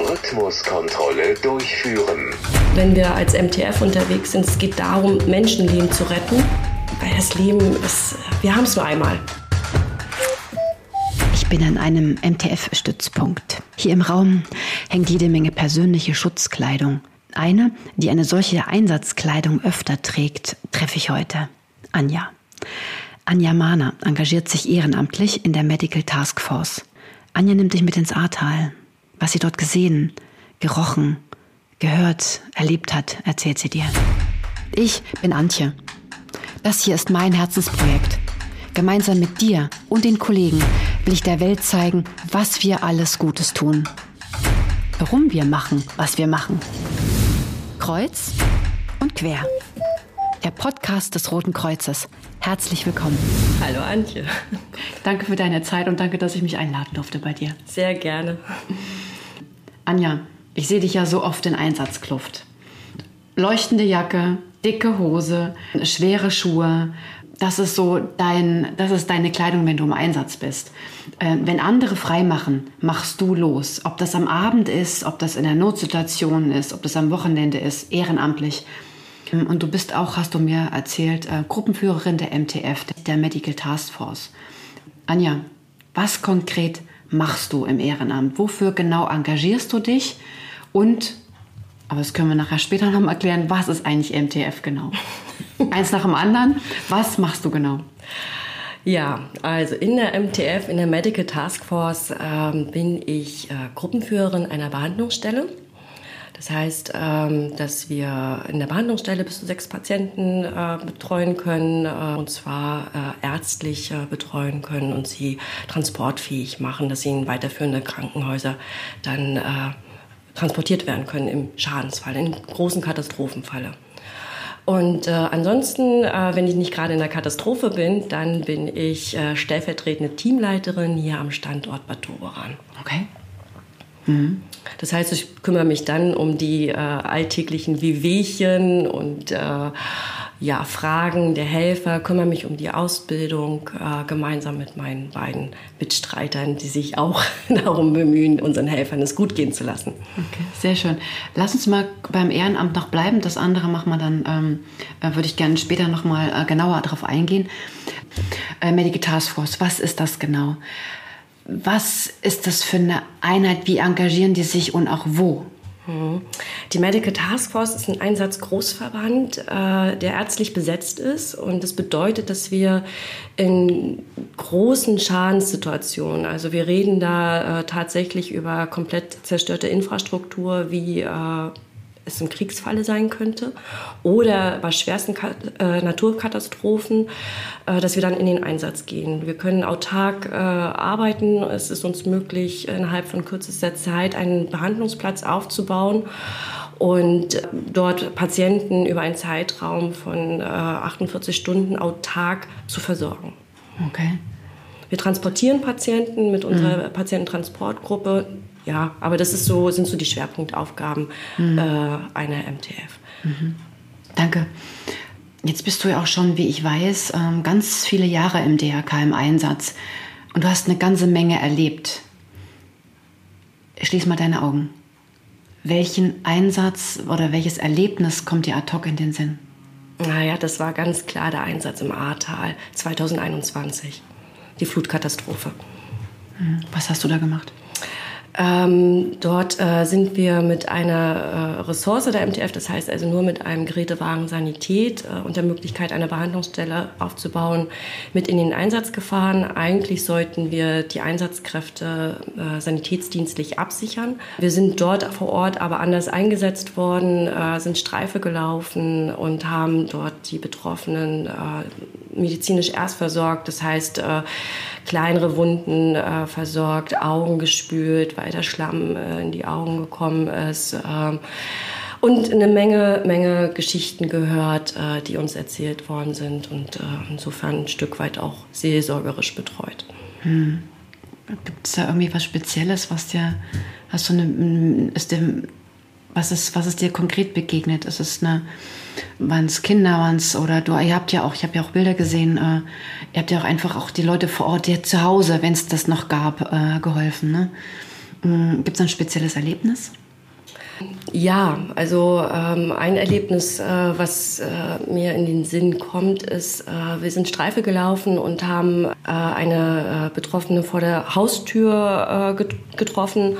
Rhythmuskontrolle durchführen. Wenn wir als MTF unterwegs sind, es geht darum, Menschenleben zu retten, weil das Leben ist, wir haben es nur einmal. Ich bin an einem MTF-Stützpunkt. Hier im Raum hängt jede Menge persönliche Schutzkleidung. Eine, die eine solche Einsatzkleidung öfter trägt, treffe ich heute. Anja. Anja Mahner engagiert sich ehrenamtlich in der Medical Task Force. Anja nimmt dich mit ins Ahrtal. Was sie dort gesehen, gerochen, gehört, erlebt hat, erzählt sie dir. Ich bin Antje. Das hier ist mein Herzensprojekt. Gemeinsam mit dir und den Kollegen will ich der Welt zeigen, was wir alles Gutes tun. Warum wir machen, was wir machen. Kreuz und quer. Der Podcast des Roten Kreuzes. Herzlich willkommen. Hallo Antje. Danke für deine Zeit und danke, dass ich mich einladen durfte bei dir. Sehr gerne. Anja, ich sehe dich ja so oft in Einsatzkluft. Leuchtende Jacke, dicke Hose, schwere Schuhe. Das ist so dein, das ist deine Kleidung, wenn du im Einsatz bist. Äh, wenn andere frei machen, machst du los. Ob das am Abend ist, ob das in der Notsituation ist, ob das am Wochenende ist, ehrenamtlich. Und du bist auch, hast du mir erzählt, äh, Gruppenführerin der MTF, der Medical Task Force. Anja, was konkret machst du im Ehrenamt? Wofür genau engagierst du dich? Und, aber das können wir nachher später noch mal erklären, was ist eigentlich MTF genau? Eins nach dem anderen, was machst du genau? Ja, also in der MTF, in der Medical Task Force, ähm, bin ich äh, Gruppenführerin einer Behandlungsstelle. Das heißt, ähm, dass wir in der Behandlungsstelle bis zu sechs Patienten äh, betreuen können, äh, und zwar äh, ärztlich betreuen können und sie transportfähig machen, dass sie in weiterführende Krankenhäuser dann transportiert werden können im Schadensfall, im großen Katastrophenfalle. Und äh, ansonsten, äh, wenn ich nicht gerade in der Katastrophe bin, dann bin ich äh, stellvertretende Teamleiterin hier am Standort Bad Doberan. Okay. Mhm. Das heißt, ich kümmere mich dann um die äh, alltäglichen Wehwehchen und äh, ja, Fragen der Helfer, kümmere mich um die Ausbildung äh, gemeinsam mit meinen beiden Mitstreitern, die sich auch darum bemühen, unseren Helfern es gut gehen zu lassen. Okay, sehr schön. Lass uns mal beim Ehrenamt noch bleiben. Das andere machen wir dann, ähm, äh, würde ich gerne später noch mal äh, genauer darauf eingehen. Äh, Medical Task Force, was ist das genau? Was ist das für eine Einheit? Wie engagieren die sich und auch wo? Mhm. Die Medical Task Force ist ein Einsatzgroßverband, äh, der ärztlich besetzt ist. Und das bedeutet, dass wir in großen Schadenssituationen, also wir reden da äh, tatsächlich über komplett zerstörte Infrastruktur wie äh, es im Kriegsfalle sein könnte oder bei schwersten äh, Naturkatastrophen, äh, dass wir dann in den Einsatz gehen. Wir können autark äh, arbeiten. Es ist uns möglich, innerhalb von kürzester Zeit einen Behandlungsplatz aufzubauen und dort Patienten über einen Zeitraum von 48 Stunden autark zu versorgen. Okay. Wir transportieren Patienten mit unserer mhm. Patiententransportgruppe ja, aber das ist so, sind so die Schwerpunktaufgaben mhm. äh, einer MTF. Mhm. Danke. Jetzt bist du ja auch schon, wie ich weiß, ähm, ganz viele Jahre im DRK im Einsatz und du hast eine ganze Menge erlebt. Schließ mal deine Augen. Welchen Einsatz oder welches Erlebnis kommt dir ad hoc in den Sinn? Naja, das war ganz klar der Einsatz im Ahrtal 2021. Die Flutkatastrophe. Mhm. Was hast du da gemacht? Ähm, dort äh, sind wir mit einer äh, Ressource der MTF, das heißt also nur mit einem Gerätewagen Sanität äh, und der Möglichkeit, eine Behandlungsstelle aufzubauen, mit in den Einsatz gefahren. Eigentlich sollten wir die Einsatzkräfte äh, sanitätsdienstlich absichern. Wir sind dort vor Ort aber anders eingesetzt worden, äh, sind Streife gelaufen und haben dort die Betroffenen äh, medizinisch erst versorgt. Das heißt, kleinere Wunden äh, versorgt, Augen gespült, weil der Schlamm äh, in die Augen gekommen ist. Ähm, und eine Menge, Menge Geschichten gehört, äh, die uns erzählt worden sind und äh, insofern ein Stück weit auch seelsorgerisch betreut. Hm. Gibt es da irgendwie was Spezielles, was dir, hast du eine, ist dir Was ist, was ist dir konkret begegnet? Ist es eine, waren es Kinder, waren es, oder du, ihr habt ja auch, ich habe ja auch Bilder gesehen, äh, ihr habt ja auch einfach auch die Leute vor Ort, die zu Hause, wenn es das noch gab, äh, geholfen. Ne? Mhm. Gibt es ein spezielles Erlebnis? Ja, also ähm, ein Erlebnis, äh, was äh, mir in den Sinn kommt, ist, äh, wir sind Streife gelaufen und haben äh, eine äh, Betroffene vor der Haustür äh, getroffen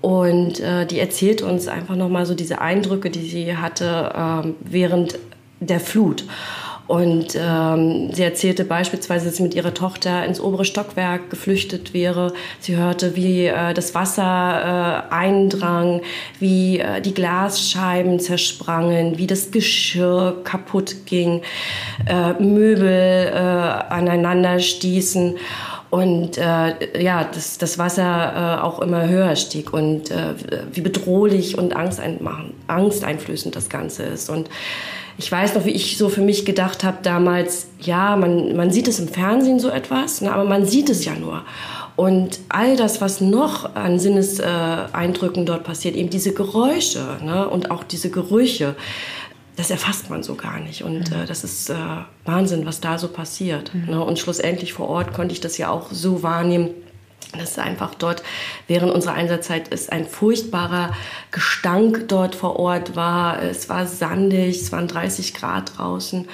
und äh, die erzählt uns einfach nochmal so diese Eindrücke, die sie hatte äh, während der Flut. Und ähm, sie erzählte beispielsweise, dass sie mit ihrer Tochter ins obere Stockwerk geflüchtet wäre. Sie hörte, wie äh, das Wasser äh, eindrang, wie äh, die Glasscheiben zersprangen, wie das Geschirr kaputt ging, äh, Möbel äh, aneinander stießen und äh, ja, das, das Wasser äh, auch immer höher stieg und äh, wie bedrohlich und angsteinflößend das Ganze ist. Und ich weiß noch, wie ich so für mich gedacht habe damals, ja, man, man sieht es im Fernsehen so etwas, ne, aber man sieht es ja nur. Und all das, was noch an Sinneseindrücken dort passiert, eben diese Geräusche ne, und auch diese Gerüche, das erfasst man so gar nicht. Und mhm. äh, das ist äh, Wahnsinn, was da so passiert. Mhm. Ne? Und schlussendlich vor Ort konnte ich das ja auch so wahrnehmen, dass einfach dort während unserer Einsatzzeit ist ein furchtbarer Gestank dort vor Ort war. Es war sandig, es waren 30 Grad draußen.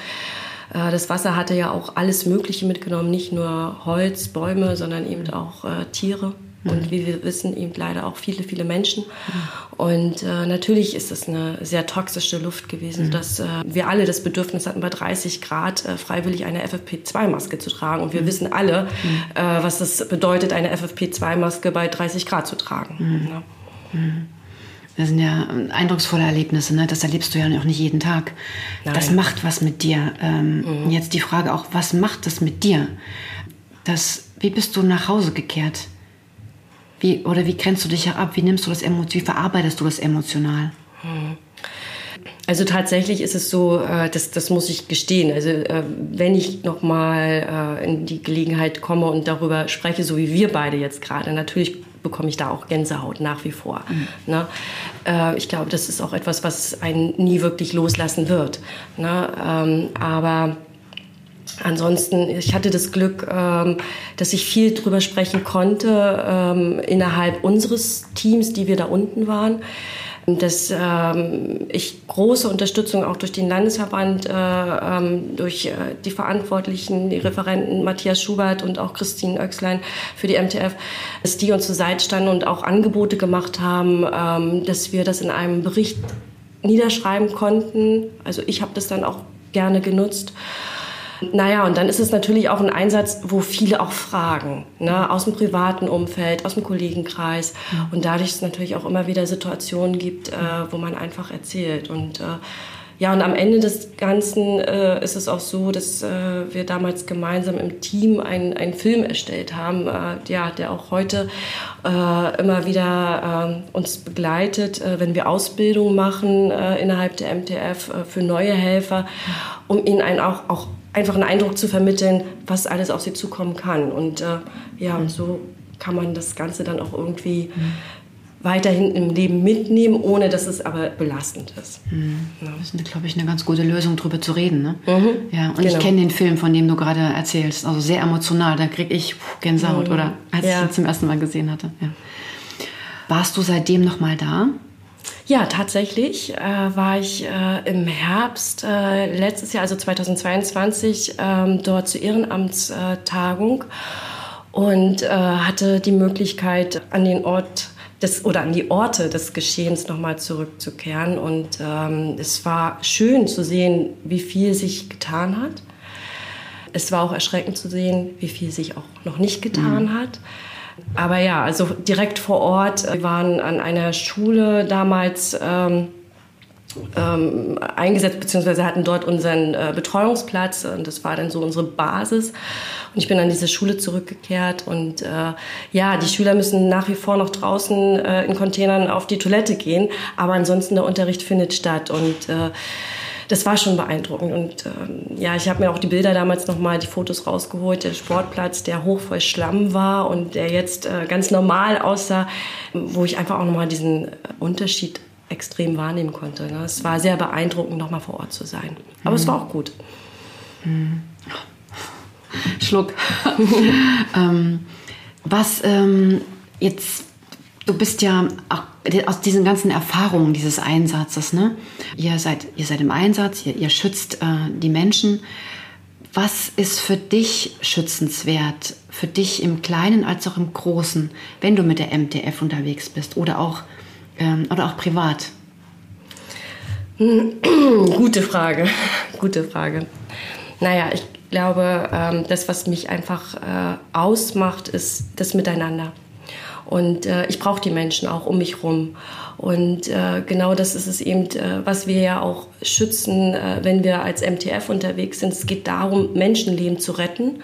Äh, das Wasser hatte ja auch alles Mögliche mitgenommen, nicht nur Holz, Bäume, sondern eben auch äh, Tiere und wie wir wissen, eben leider auch viele, viele Menschen. Und äh, natürlich ist es eine sehr toxische Luft gewesen, mhm. dass äh, wir alle das Bedürfnis hatten, bei 30 Grad äh, freiwillig eine FFP2-Maske zu tragen. Und wir mhm. wissen alle, mhm. äh, was es bedeutet, eine FFP2-Maske bei 30 Grad zu tragen. Mhm. Ja. Mhm. Das sind ja eindrucksvolle Erlebnisse, ne? das erlebst du ja auch nicht jeden Tag. Nein. Das macht was mit dir. Ähm, mhm. Jetzt die Frage auch, was macht das mit dir? Das, wie bist du nach Hause gekehrt? Wie, oder wie grenzt du dich ab? Wie nimmst du das wie verarbeitest du das emotional? Also tatsächlich ist es so, äh, das, das muss ich gestehen. Also äh, wenn ich noch mal äh, in die Gelegenheit komme und darüber spreche, so wie wir beide jetzt gerade, natürlich bekomme ich da auch Gänsehaut nach wie vor. Mhm. Ne? ich glaube, das ist auch etwas, was einen nie wirklich loslassen wird. Ne? Ähm, aber Ansonsten, ich hatte das Glück, ähm, dass ich viel drüber sprechen konnte ähm, innerhalb unseres Teams, die wir da unten waren. Dass ähm, ich große Unterstützung auch durch den Landesverband, äh, durch äh, die Verantwortlichen, die Referenten Matthias Schubert und auch Christine Oechslein für die MTF, dass die uns zur Seite standen und auch Angebote gemacht haben, dass wir das in einem Bericht niederschreiben konnten. Also ich habe das dann auch gerne genutzt. Naja, und dann ist es natürlich auch ein Einsatz, wo viele auch fragen, ne? aus dem privaten Umfeld, aus dem Kollegenkreis. Und dadurch es natürlich auch immer wieder Situationen gibt, äh, wo man einfach erzählt. Und äh, ja, und am Ende des Ganzen äh, ist es auch so, dass äh, wir damals gemeinsam im Team einen, Film erstellt haben, äh, ja, der auch heute äh, immer wieder äh, uns begleitet, äh, wenn wir Ausbildung machen innerhalb der MTF für neue Helfer, um ihnen einen auch, auch einfach einen Eindruck zu vermitteln, was alles auf sie zukommen kann. Und äh, ja, und so kann man das Ganze dann auch irgendwie mhm. Weiterhin im Leben mitnehmen, ohne dass es aber belastend ist. Mhm. Ja. Das ist, glaube ich, eine ganz gute Lösung, darüber zu reden. Ne? Mhm. Ja, und genau. ich kenne den Film, von dem du gerade erzählst, also sehr emotional. Da kriege ich Gänsehaut, mhm. oder als ja. ich ihn zum ersten Mal gesehen hatte. Ja. Warst du seitdem noch mal da? Ja, tatsächlich äh, war ich äh, im Herbst äh, letztes Jahr, also 2022, ähm, dort zur Ehrenamtstagung und äh, hatte die Möglichkeit, an den Ort des, oder an die Orte des Geschehens nochmal zurückzukehren. Und ähm, es war schön zu sehen, wie viel sich getan hat. Es war auch erschreckend zu sehen, wie viel sich auch noch nicht getan mhm. hat. Aber ja, also direkt vor Ort. Wir waren an einer Schule damals ähm, ähm, eingesetzt, beziehungsweise hatten dort unseren äh, Betreuungsplatz und das war dann so unsere Basis. Und ich bin an diese Schule zurückgekehrt und äh, ja, die Schüler müssen nach wie vor noch draußen äh, in Containern auf die Toilette gehen, aber ansonsten der Unterricht findet statt und äh, das war schon beeindruckend. Und ähm, ja, ich habe mir auch die Bilder damals nochmal, die Fotos rausgeholt. Der Sportplatz, der hoch voll Schlamm war und der jetzt äh, ganz normal aussah, wo ich einfach auch nochmal diesen Unterschied extrem wahrnehmen konnte. Ne? Es war sehr beeindruckend, nochmal vor Ort zu sein. Aber mhm. es war auch gut. Mhm. Schluck. ähm, was ähm, jetzt, du bist ja aus diesen ganzen Erfahrungen dieses Einsatzes, ne? Ihr seid, ihr seid im Einsatz, ihr, ihr schützt äh, die Menschen. Was ist für dich schützenswert, für dich im Kleinen als auch im Großen, wenn du mit der MTF unterwegs bist oder auch, ähm, oder auch privat? Gute Frage, gute Frage. Naja, ich glaube, ähm, das, was mich einfach äh, ausmacht, ist das Miteinander. Und äh, ich brauche die Menschen auch um mich rum. Und äh, genau das ist es eben, äh, was wir ja auch schützen, äh, wenn wir als MTF unterwegs sind. Es geht darum, Menschenleben zu retten.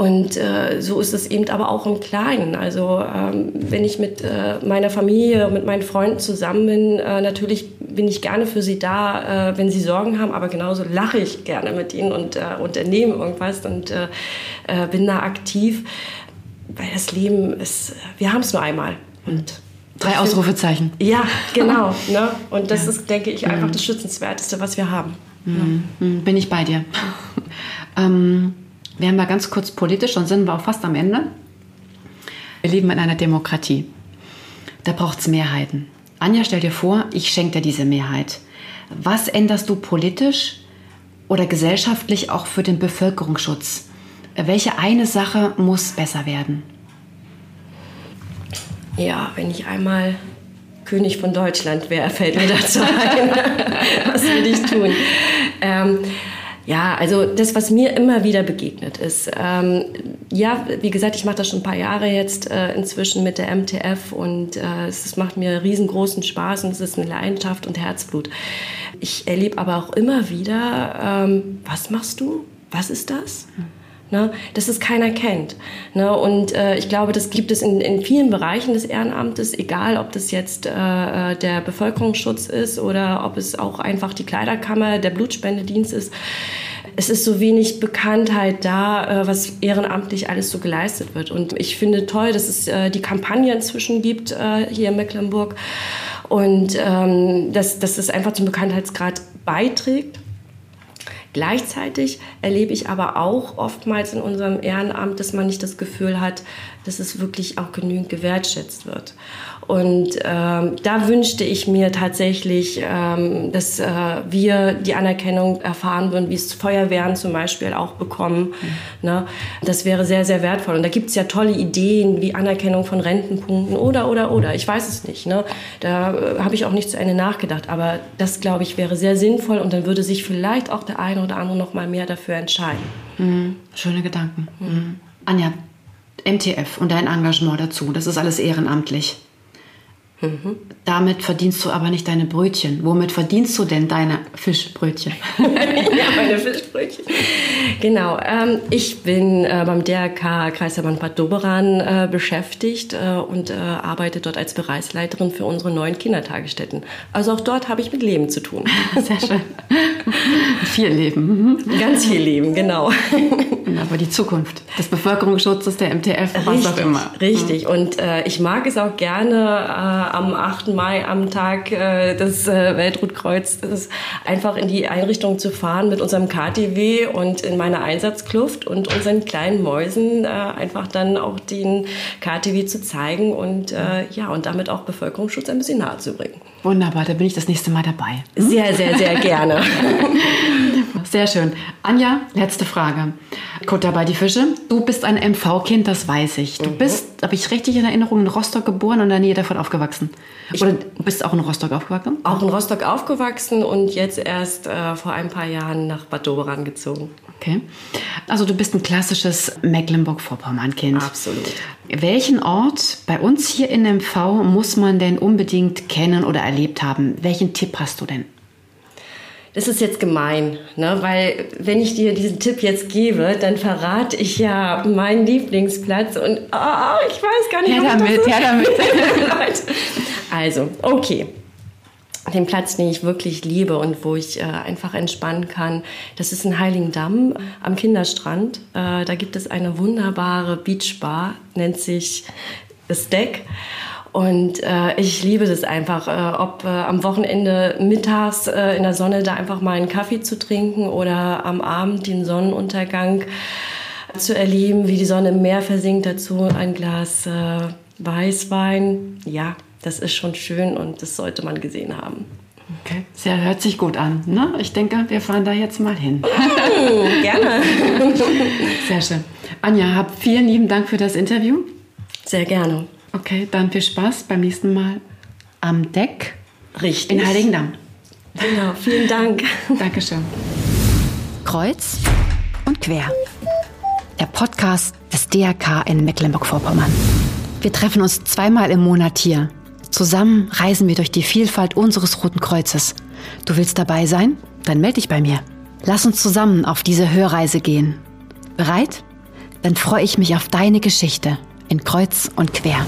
Und äh, so ist es eben aber auch im Kleinen. Also ähm, wenn ich mit äh, meiner Familie, mit meinen Freunden zusammen bin, äh, natürlich bin ich gerne für sie da, äh, wenn sie Sorgen haben, aber genauso lache ich gerne mit ihnen und äh, unternehme irgendwas und äh, bin da aktiv, weil das Leben ist, wir haben es nur einmal. Und Drei Ausrufezeichen. Ja, genau. ne? Und das ja. ist, denke ich, einfach mhm. das Schützenswerteste, was wir haben. Mhm. Ja. Mhm. Bin ich bei dir. ähm, wir haben da ganz kurz politisch, dann sind wir auch fast am Ende. Wir leben in einer Demokratie. Da braucht es Mehrheiten. Anja, stell dir vor, ich schenke dir diese Mehrheit. Was änderst du politisch oder gesellschaftlich auch für den Bevölkerungsschutz? Welche eine Sache muss besser werden? Ja, wenn ich einmal König von Deutschland wäre, fällt mir dazu ein. Was will ich tun? Ähm, ja, also das, was mir immer wieder begegnet ist. Ähm, ja, wie gesagt, ich mache das schon ein paar Jahre jetzt äh, inzwischen mit der MTF und äh, es macht mir riesengroßen Spaß und es ist eine Leidenschaft und Herzblut. Ich erlebe aber auch immer wieder, ähm, was machst du? Was ist das? Ne, dass es keiner kennt. Ne, und äh, ich glaube, das gibt es in, in vielen Bereichen des Ehrenamtes, egal ob das jetzt äh, äh, der Bevölkerungsschutz ist oder ob es auch einfach die Kleiderkammer, der Blutspendedienst ist. Es ist so wenig Bekanntheit da, äh, was ehrenamtlich alles so geleistet wird. Und ich finde toll, dass es äh, die Kampagne inzwischen gibt hier in Mecklenburg und ähm, dass, dass es einfach zum Bekanntheitsgrad beiträgt. Gleichzeitig erlebe ich aber auch oftmals in unserem Ehrenamt, dass man nicht das Gefühl hat, dass es wirklich auch genügend gewertschätzt wird. Und ähm, da wünschte ich mir tatsächlich, ähm, dass äh, wir die Anerkennung erfahren würden, wie es Feuerwehren zum Beispiel auch bekommen. Mhm. Ne? Das wäre sehr, sehr wertvoll. Und da gibt es ja tolle Ideen wie Anerkennung von Rentenpunkten oder, oder, oder. Ich weiß es nicht. Ne? Da äh, habe ich auch nicht zu Ende nachgedacht. Aber das, glaube ich, wäre sehr sinnvoll und dann würde sich vielleicht auch der eine oder andere noch mal mehr dafür entscheiden. Mhm. Schöne Gedanken. Mhm. Anja, MTF und dein Engagement dazu, das ist alles ehrenamtlich. Mhm. Damit verdienst du aber nicht deine Brötchen. Womit verdienst du denn deine Fischbrötchen? ja, meine Fischbrötchen. Genau. Ähm, ich bin äh, beim DRK Kreisverband Bad Doberan äh, beschäftigt äh, und äh, arbeite dort als Bereichsleiterin für unsere neuen Kindertagesstätten. Also auch dort habe ich mit Leben zu tun. Sehr schön. viel Leben. Ganz viel Leben, genau. Aber die Zukunft des Bevölkerungsschutzes, der MTF, was auch immer. Richtig. Und äh, ich mag es auch gerne äh, am 8. Mai, am Tag äh, des äh, Weltrotkreuzes, einfach in die Einrichtung zu fahren mit unserem KTW und in meiner Einsatzkluft und unseren kleinen Mäusen äh, einfach dann auch den KTW zu zeigen und äh, ja, und damit auch Bevölkerungsschutz ein bisschen nahe zu bringen. Wunderbar, da bin ich das nächste Mal dabei. Hm? Sehr, sehr, sehr gerne. Sehr schön. Anja, letzte Frage. Kutter bei die Fische. Du bist ein MV-Kind, das weiß ich. Du mhm. bist, habe ich richtig in Erinnerung, in Rostock geboren und in der Nähe davon aufgewachsen. Oder du bist auch in Rostock aufgewachsen? Auch in Rostock aufgewachsen und jetzt erst äh, vor ein paar Jahren nach Bad Doberan gezogen. Okay. Also du bist ein klassisches Mecklenburg-Vorpommern-Kind. Absolut. Welchen Ort bei uns hier in MV muss man denn unbedingt kennen oder erlebt haben? Welchen Tipp hast du denn? Das ist jetzt gemein, ne? weil wenn ich dir diesen Tipp jetzt gebe, dann verrate ich ja meinen Lieblingsplatz und oh, ich weiß gar nicht, her damit, her damit. also, okay. Den Platz, den ich wirklich liebe und wo ich äh, einfach entspannen kann, das ist in Heiligendamm am Kinderstrand. Äh, da gibt es eine wunderbare Beachbar, nennt sich das Deck. Und äh, ich liebe das einfach, äh, ob äh, am Wochenende mittags äh, in der Sonne da einfach mal einen Kaffee zu trinken oder am Abend den Sonnenuntergang zu erleben, wie die Sonne im Meer versinkt, dazu ein Glas äh, Weißwein. Ja, das ist schon schön und das sollte man gesehen haben. Okay, sehr hört sich gut an. Ne? Ich denke, wir fahren da jetzt mal hin. Oh, gerne. Sehr schön. Anja, hab vielen lieben Dank für das Interview. Sehr gerne. Okay, dann viel Spaß beim nächsten Mal am Deck Richtig. in Heiligendamm. Genau, vielen Dank. Dankeschön. Kreuz und quer. Der Podcast des DRK in Mecklenburg-Vorpommern. Wir treffen uns zweimal im Monat hier. Zusammen reisen wir durch die Vielfalt unseres Roten Kreuzes. Du willst dabei sein? Dann melde dich bei mir. Lass uns zusammen auf diese Hörreise gehen. Bereit? Dann freue ich mich auf deine Geschichte in Kreuz und Quer.